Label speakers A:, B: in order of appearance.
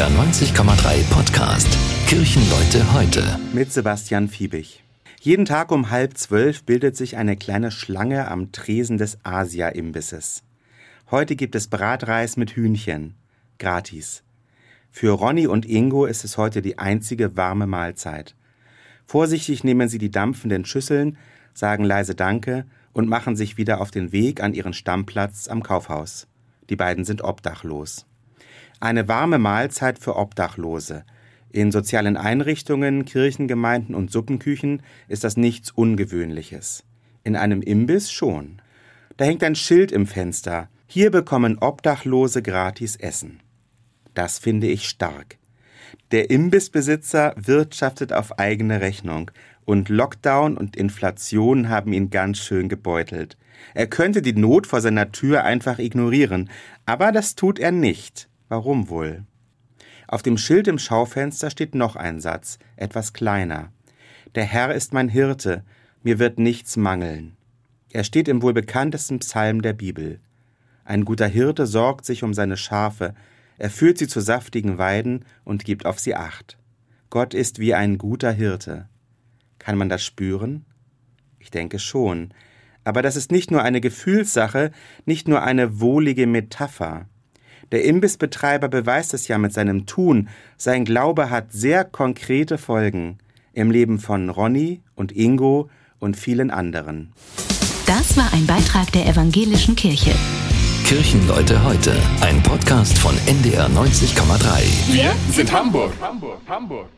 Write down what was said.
A: NDR 90,3 Podcast Kirchenleute heute.
B: Mit Sebastian Fiebig. Jeden Tag um halb zwölf bildet sich eine kleine Schlange am Tresen des Asia-Imbisses. Heute gibt es Bratreis mit Hühnchen. Gratis. Für Ronny und Ingo ist es heute die einzige warme Mahlzeit. Vorsichtig nehmen sie die dampfenden Schüsseln, sagen leise Danke und machen sich wieder auf den Weg an ihren Stammplatz am Kaufhaus. Die beiden sind obdachlos. Eine warme Mahlzeit für Obdachlose. In sozialen Einrichtungen, Kirchengemeinden und Suppenküchen ist das nichts Ungewöhnliches. In einem Imbiss schon. Da hängt ein Schild im Fenster. Hier bekommen Obdachlose gratis Essen. Das finde ich stark. Der Imbissbesitzer wirtschaftet auf eigene Rechnung und Lockdown und Inflation haben ihn ganz schön gebeutelt. Er könnte die Not vor seiner Tür einfach ignorieren, aber das tut er nicht. Warum wohl? Auf dem Schild im Schaufenster steht noch ein Satz, etwas kleiner. Der Herr ist mein Hirte, mir wird nichts mangeln. Er steht im wohl bekanntesten Psalm der Bibel. Ein guter Hirte sorgt sich um seine Schafe, er führt sie zu saftigen Weiden und gibt auf sie acht. Gott ist wie ein guter Hirte. Kann man das spüren? Ich denke schon. Aber das ist nicht nur eine Gefühlssache, nicht nur eine wohlige Metapher. Der Imbissbetreiber beweist es ja mit seinem Tun. Sein Glaube hat sehr konkrete Folgen im Leben von Ronny und Ingo und vielen anderen.
C: Das war ein Beitrag der evangelischen Kirche.
A: Kirchenleute heute, ein Podcast von NDR 90,3.
D: Wir sind Hamburg. Hamburg, Hamburg.